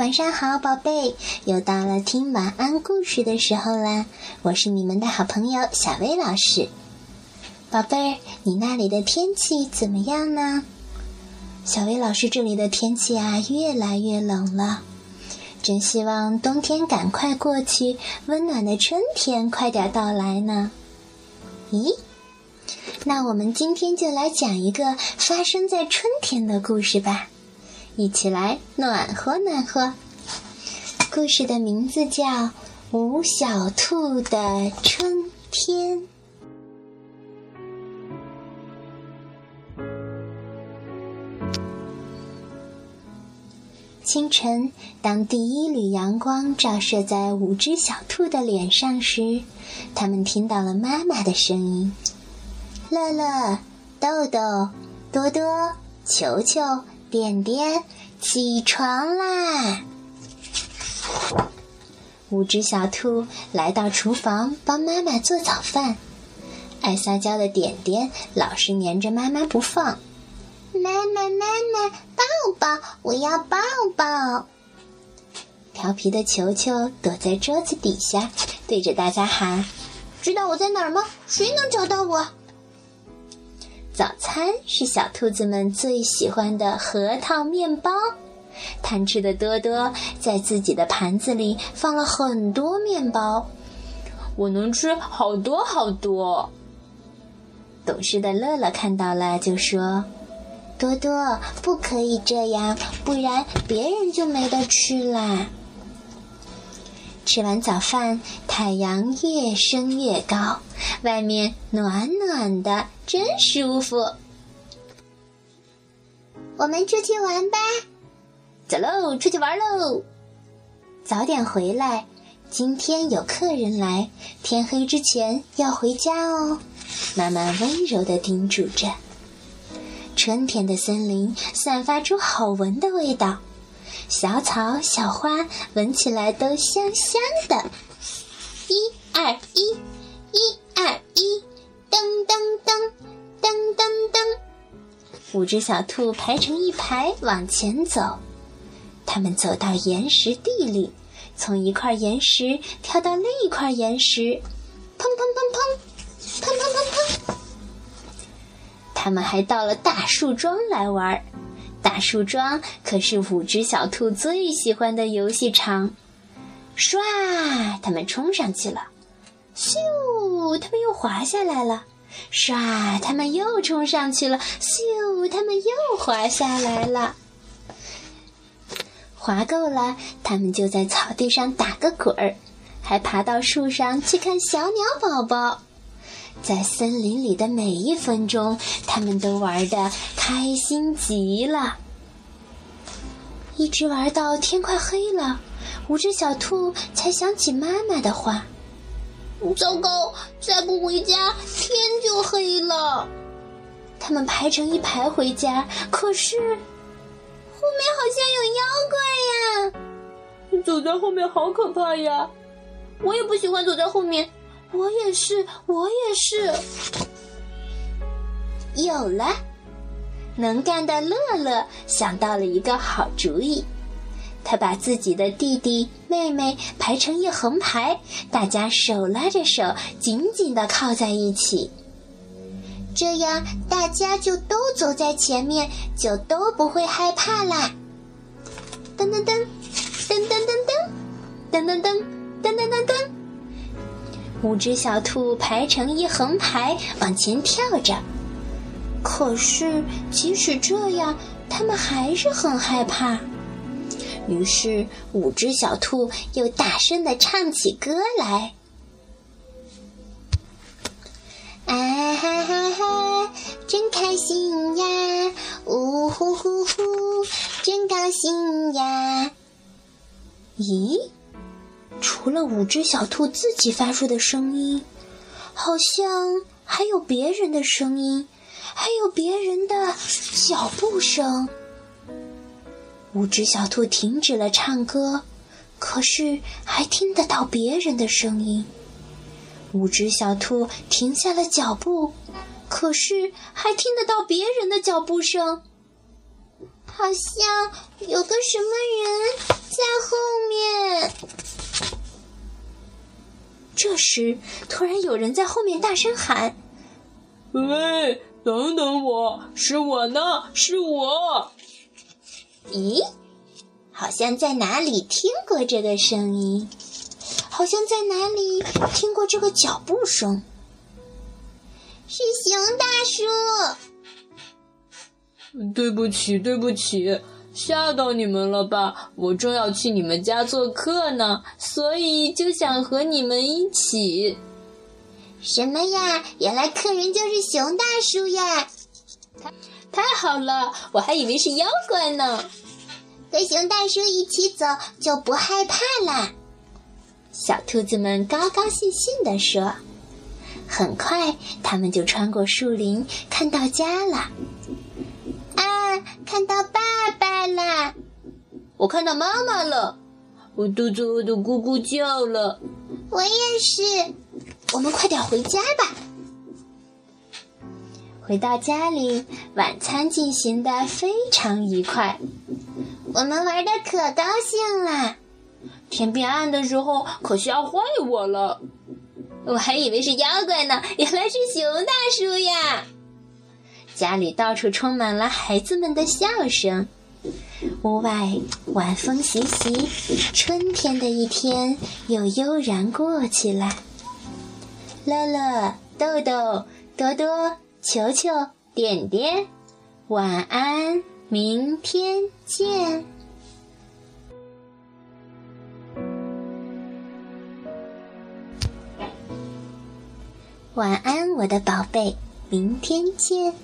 晚上好，宝贝，又到了听晚安故事的时候啦！我是你们的好朋友小薇老师。宝贝儿，你那里的天气怎么样呢？小薇老师这里的天气啊，越来越冷了，真希望冬天赶快过去，温暖的春天快点到来呢。咦，那我们今天就来讲一个发生在春天的故事吧。一起来暖和暖和。故事的名字叫《五小兔的春天》。清晨，当第一缕阳光照射在五只小兔的脸上时，它们听到了妈妈的声音：“乐乐、豆豆、多多、球球。”点点，起床啦！五只小兔来到厨房帮妈妈做早饭。爱撒娇的点点老是黏着妈妈不放。妈妈，妈妈，抱抱！我要抱抱。调皮的球球躲在桌子底下，对着大家喊：“知道我在哪儿吗？谁能找到我？”早餐是小兔子们最喜欢的核桃面包。贪吃的多多在自己的盘子里放了很多面包，我能吃好多好多。懂事的乐乐看到了，就说：“多多，不可以这样，不然别人就没得吃啦。”吃完早饭，太阳越升越高，外面暖暖的，真舒服。我们出去玩吧，走喽，出去玩喽！早点回来，今天有客人来，天黑之前要回家哦。妈妈温柔的叮嘱着。春天的森林散发出好闻的味道。小草、小花闻起来都香香的。五只小兔排成一排往前走。它们走到岩石地里，从一块岩石跳到另一块岩石，砰砰砰砰，砰砰砰砰。它们还到了大树桩来玩。大树桩可是五只小兔最喜欢的游戏场，唰，它们冲上去了，咻，它们又滑下来了，唰，它们又冲上去了，咻，它们又滑下来了。滑够了，它们就在草地上打个滚儿，还爬到树上去看小鸟宝宝。在森林里的每一分钟，他们都玩的开心极了。一直玩到天快黑了，五只小兔才想起妈妈的话：“糟糕，再不回家，天就黑了。”他们排成一排回家，可是后面好像有妖怪呀！走在后面好可怕呀！我也不喜欢走在后面。我也是，我也是。有了，能干的乐乐想到了一个好主意。他把自己的弟弟妹妹排成一横排，大家手拉着手，紧紧的靠在一起。这样大家就都走在前面，就都不会害怕啦。噔噔噔，噔噔噔噔，噔噔噔，噔噔噔噔。五只小兔排成一横排往前跳着，可是即使这样，它们还是很害怕。于是，五只小兔又大声的唱起歌来：“啊哈哈哈，真开心呀！呜呼呼呼，真高兴呀！”咦？除了五只小兔自己发出的声音，好像还有别人的声音，还有别人的脚步声。五只小兔停止了唱歌，可是还听得到别人的声音。五只小兔停下了脚步，可是还听得到别人的脚步声。好像有个什么人在后面。这时，突然有人在后面大声喊：“喂，等等我！是我呢，是我！”咦，好像在哪里听过这个声音，好像在哪里听过这个脚步声。是熊大叔。对不起，对不起。吓到你们了吧？我正要去你们家做客呢，所以就想和你们一起。什么呀？原来客人就是熊大叔呀！太好了，我还以为是妖怪呢。和熊大叔一起走就不害怕啦。小兔子们高高兴兴地说。很快，他们就穿过树林，看到家了。啊，看到爸爸了！我看到妈妈了，我肚子饿得咕咕叫了。我也是，我们快点回家吧。回到家里，晚餐进行的非常愉快，我们玩的可高兴了。天变暗的时候，可吓坏我了。我还以为是妖怪呢，原来是熊大叔呀！家里到处充满了孩子们的笑声，屋外晚风习习，春天的一天又悠然过去了。乐乐、豆豆、多多、球球、点点，晚安，明天见。晚安，我的宝贝，明天见。